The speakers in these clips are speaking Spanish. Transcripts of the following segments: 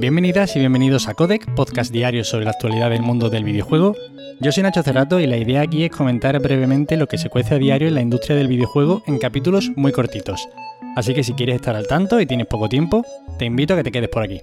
Bienvenidas y bienvenidos a Codec, podcast diario sobre la actualidad del mundo del videojuego. Yo soy Nacho Cerrato y la idea aquí es comentar brevemente lo que se cuece a diario en la industria del videojuego en capítulos muy cortitos. Así que si quieres estar al tanto y tienes poco tiempo, te invito a que te quedes por aquí.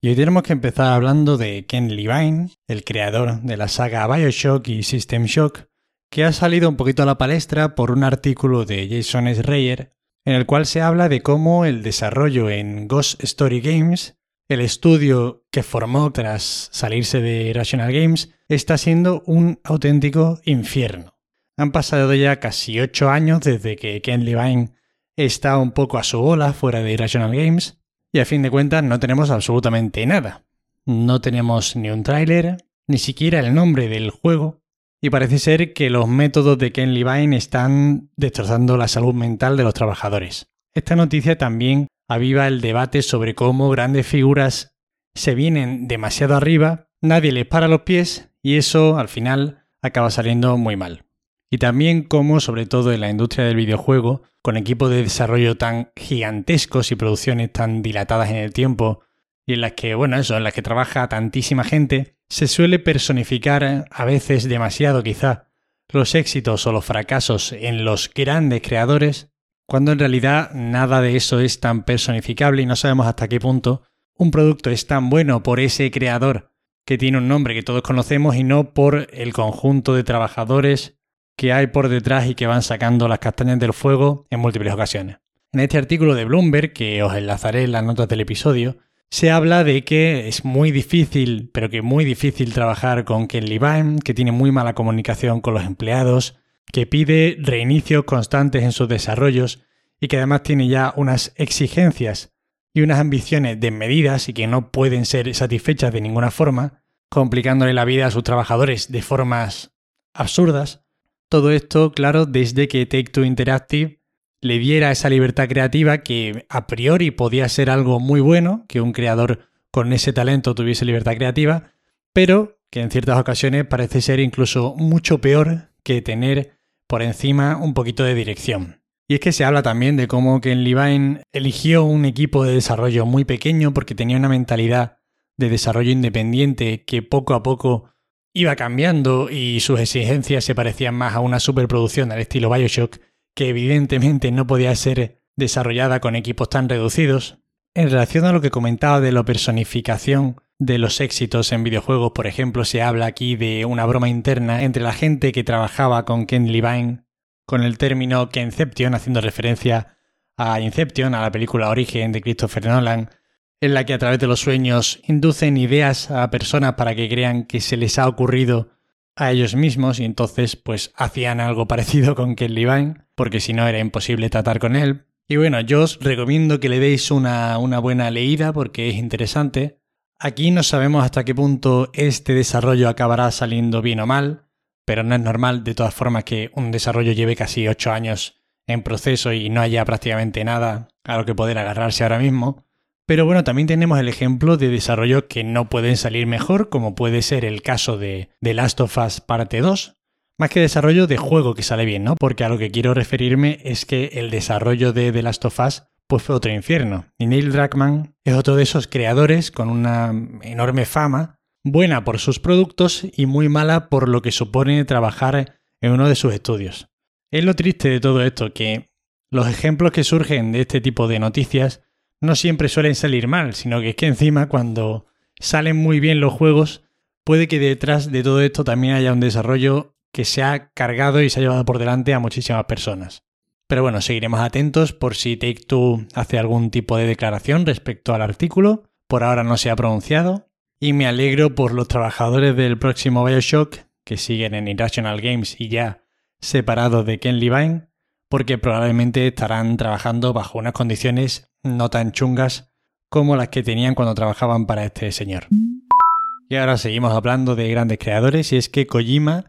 Y hoy tenemos que empezar hablando de Ken Levine, el creador de la saga Bioshock y System Shock, que ha salido un poquito a la palestra por un artículo de Jason Schreier en el cual se habla de cómo el desarrollo en Ghost Story Games, el estudio que formó tras salirse de Rational Games, está siendo un auténtico infierno. Han pasado ya casi 8 años desde que Ken Levine está un poco a su ola fuera de Rational Games y a fin de cuentas no tenemos absolutamente nada. No tenemos ni un tráiler, ni siquiera el nombre del juego, y parece ser que los métodos de Ken Levine están destrozando la salud mental de los trabajadores. Esta noticia también aviva el debate sobre cómo grandes figuras se vienen demasiado arriba, nadie les para los pies y eso al final acaba saliendo muy mal. Y también cómo, sobre todo en la industria del videojuego, con equipos de desarrollo tan gigantescos y producciones tan dilatadas en el tiempo, y en las que, bueno, eso, en las que trabaja tantísima gente, se suele personificar a veces demasiado quizá los éxitos o los fracasos en los grandes creadores, cuando en realidad nada de eso es tan personificable y no sabemos hasta qué punto un producto es tan bueno por ese creador que tiene un nombre que todos conocemos y no por el conjunto de trabajadores que hay por detrás y que van sacando las castañas del fuego en múltiples ocasiones. En este artículo de Bloomberg, que os enlazaré en las notas del episodio, se habla de que es muy difícil, pero que muy difícil trabajar con Ken Levine, que tiene muy mala comunicación con los empleados, que pide reinicios constantes en sus desarrollos y que además tiene ya unas exigencias y unas ambiciones desmedidas y que no pueden ser satisfechas de ninguna forma, complicándole la vida a sus trabajadores de formas absurdas. Todo esto, claro, desde que Take Two Interactive le diera esa libertad creativa que a priori podía ser algo muy bueno, que un creador con ese talento tuviese libertad creativa, pero que en ciertas ocasiones parece ser incluso mucho peor que tener por encima un poquito de dirección. Y es que se habla también de cómo Ken Levine eligió un equipo de desarrollo muy pequeño porque tenía una mentalidad de desarrollo independiente que poco a poco iba cambiando y sus exigencias se parecían más a una superproducción al estilo Bioshock que evidentemente no podía ser desarrollada con equipos tan reducidos. En relación a lo que comentaba de la personificación de los éxitos en videojuegos, por ejemplo, se habla aquí de una broma interna entre la gente que trabajaba con Ken Levine con el término Kenception, haciendo referencia a Inception, a la película Origen de Christopher Nolan, en la que a través de los sueños inducen ideas a personas para que crean que se les ha ocurrido a ellos mismos y entonces pues hacían algo parecido con Ken Levine porque si no era imposible tratar con él. Y bueno, yo os recomiendo que le deis una, una buena leída porque es interesante. Aquí no sabemos hasta qué punto este desarrollo acabará saliendo bien o mal, pero no es normal de todas formas que un desarrollo lleve casi 8 años en proceso y no haya prácticamente nada a lo que poder agarrarse ahora mismo. Pero bueno, también tenemos el ejemplo de desarrollos que no pueden salir mejor, como puede ser el caso de The Last of Us Parte 2, más que desarrollo de juego que sale bien, ¿no? Porque a lo que quiero referirme es que el desarrollo de The Last of Us pues fue otro infierno. Y Neil Druckmann es otro de esos creadores con una enorme fama, buena por sus productos y muy mala por lo que supone trabajar en uno de sus estudios. Es lo triste de todo esto, que los ejemplos que surgen de este tipo de noticias no siempre suelen salir mal, sino que es que encima cuando salen muy bien los juegos, puede que detrás de todo esto también haya un desarrollo que se ha cargado y se ha llevado por delante a muchísimas personas. Pero bueno, seguiremos atentos por si Take Two hace algún tipo de declaración respecto al artículo. Por ahora no se ha pronunciado. Y me alegro por los trabajadores del próximo Bioshock que siguen en Irrational Games y ya separados de Ken Levine, porque probablemente estarán trabajando bajo unas condiciones no tan chungas como las que tenían cuando trabajaban para este señor. Y ahora seguimos hablando de grandes creadores y es que Kojima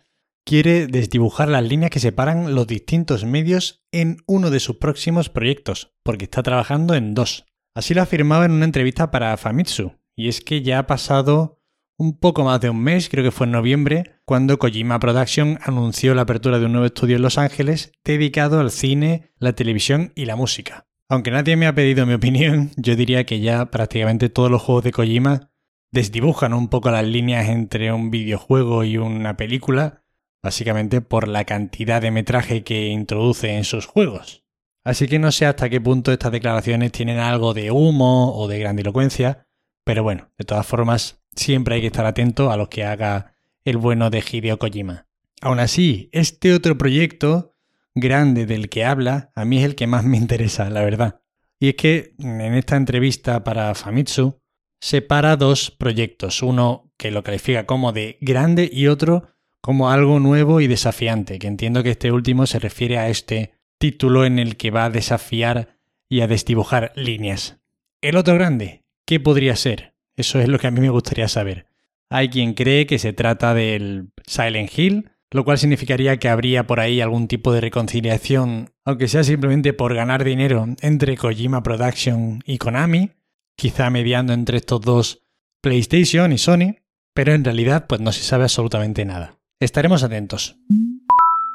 quiere desdibujar las líneas que separan los distintos medios en uno de sus próximos proyectos, porque está trabajando en dos. Así lo afirmaba en una entrevista para Famitsu, y es que ya ha pasado un poco más de un mes, creo que fue en noviembre, cuando Kojima Production anunció la apertura de un nuevo estudio en Los Ángeles dedicado al cine, la televisión y la música. Aunque nadie me ha pedido mi opinión, yo diría que ya prácticamente todos los juegos de Kojima desdibujan un poco las líneas entre un videojuego y una película, básicamente por la cantidad de metraje que introduce en sus juegos. Así que no sé hasta qué punto estas declaraciones tienen algo de humo o de grandilocuencia, pero bueno, de todas formas, siempre hay que estar atento a lo que haga el bueno de Hideo Kojima. Aún así, este otro proyecto grande del que habla, a mí es el que más me interesa, la verdad. Y es que en esta entrevista para Famitsu separa dos proyectos, uno que lo califica como de grande y otro como algo nuevo y desafiante, que entiendo que este último se refiere a este título en el que va a desafiar y a desdibujar líneas. El otro grande, ¿qué podría ser? Eso es lo que a mí me gustaría saber. Hay quien cree que se trata del Silent Hill, lo cual significaría que habría por ahí algún tipo de reconciliación, aunque sea simplemente por ganar dinero, entre Kojima Production y Konami, quizá mediando entre estos dos PlayStation y Sony, pero en realidad pues no se sabe absolutamente nada. Estaremos atentos.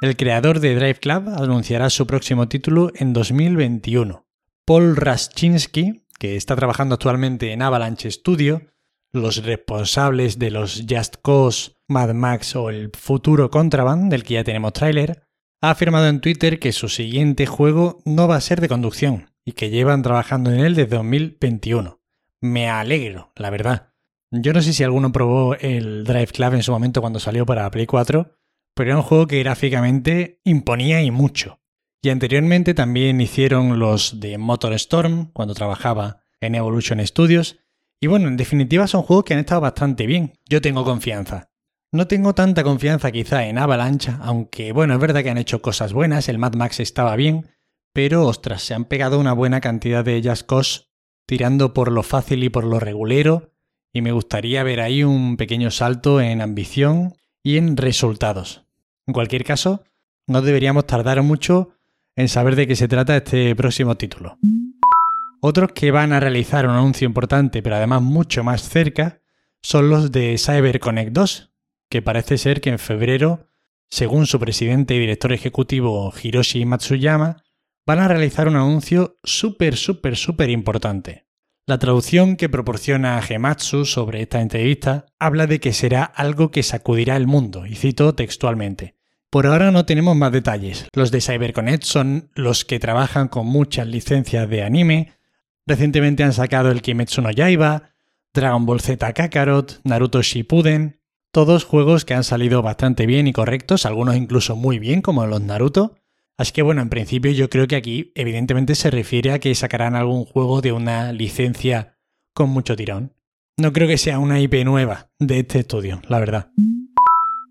El creador de Drive Club anunciará su próximo título en 2021. Paul Raschinski, que está trabajando actualmente en Avalanche Studio, los responsables de los Just Cause, Mad Max o el futuro Contraband, del que ya tenemos tráiler, ha afirmado en Twitter que su siguiente juego no va a ser de conducción y que llevan trabajando en él desde 2021. Me alegro, la verdad. Yo no sé si alguno probó el Drive Club en su momento cuando salió para Play 4, pero era un juego que gráficamente imponía y mucho. Y anteriormente también hicieron los de Motor Storm cuando trabajaba en Evolution Studios y bueno, en definitiva son juegos que han estado bastante bien. Yo tengo confianza. No tengo tanta confianza quizá en Avalanche, aunque bueno, es verdad que han hecho cosas buenas, el Mad Max estaba bien, pero ostras, se han pegado una buena cantidad de Just Cause tirando por lo fácil y por lo regulero, y me gustaría ver ahí un pequeño salto en ambición y en resultados. En cualquier caso, no deberíamos tardar mucho en saber de qué se trata este próximo título. Otros que van a realizar un anuncio importante, pero además mucho más cerca, son los de CyberConnect 2, que parece ser que en febrero, según su presidente y director ejecutivo Hiroshi Matsuyama, van a realizar un anuncio súper, súper, súper importante. La traducción que proporciona Gematsu sobre esta entrevista habla de que será algo que sacudirá el mundo, y cito textualmente. Por ahora no tenemos más detalles. Los de CyberConnect son los que trabajan con muchas licencias de anime, Recientemente han sacado el Kimetsu no Yaiba, Dragon Ball Z Kakarot, Naruto Shippuden, todos juegos que han salido bastante bien y correctos, algunos incluso muy bien como los Naruto. Así que bueno, en principio yo creo que aquí evidentemente se refiere a que sacarán algún juego de una licencia con mucho tirón. No creo que sea una IP nueva de este estudio, la verdad.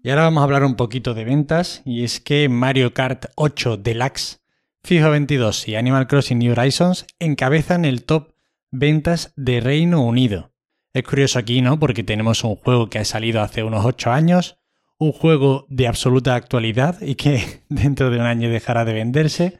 Y ahora vamos a hablar un poquito de ventas, y es que Mario Kart 8 Deluxe FIFA 22 y Animal Crossing New Horizons encabezan el top ventas de Reino Unido. Es curioso aquí, ¿no? Porque tenemos un juego que ha salido hace unos 8 años, un juego de absoluta actualidad y que dentro de un año dejará de venderse,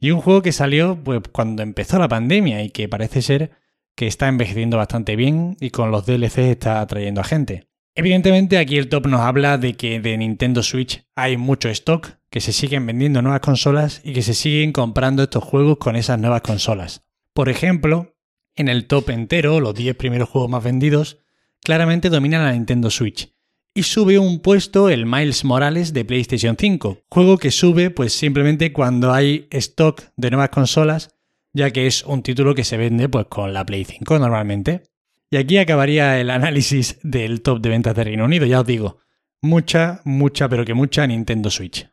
y un juego que salió pues, cuando empezó la pandemia y que parece ser que está envejeciendo bastante bien y con los DLCs está atrayendo a gente. Evidentemente aquí el top nos habla de que de Nintendo Switch hay mucho stock, que se siguen vendiendo nuevas consolas y que se siguen comprando estos juegos con esas nuevas consolas. Por ejemplo, en el top entero, los 10 primeros juegos más vendidos, claramente dominan la Nintendo Switch. Y sube un puesto el Miles Morales de PlayStation 5, juego que sube pues simplemente cuando hay stock de nuevas consolas, ya que es un título que se vende pues con la Play 5 normalmente. Y aquí acabaría el análisis del top de ventas de Reino Unido, ya os digo. Mucha, mucha, pero que mucha Nintendo Switch.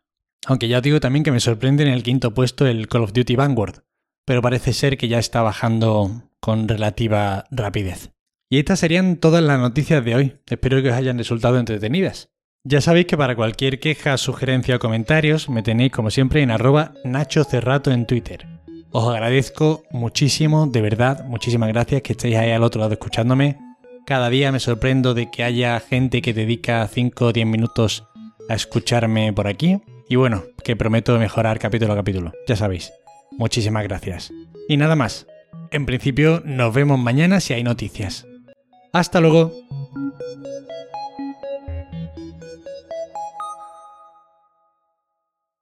Aunque ya os digo también que me sorprende en el quinto puesto el Call of Duty Vanguard, pero parece ser que ya está bajando con relativa rapidez. Y estas serían todas las noticias de hoy. Espero que os hayan resultado entretenidas. Ya sabéis que para cualquier queja, sugerencia o comentarios me tenéis como siempre en arroba Nacho Cerrato en Twitter. Os agradezco muchísimo, de verdad, muchísimas gracias que estéis ahí al otro lado escuchándome. Cada día me sorprendo de que haya gente que dedica 5 o 10 minutos a escucharme por aquí. Y bueno, que prometo mejorar capítulo a capítulo, ya sabéis. Muchísimas gracias. Y nada más. En principio, nos vemos mañana si hay noticias. Hasta luego.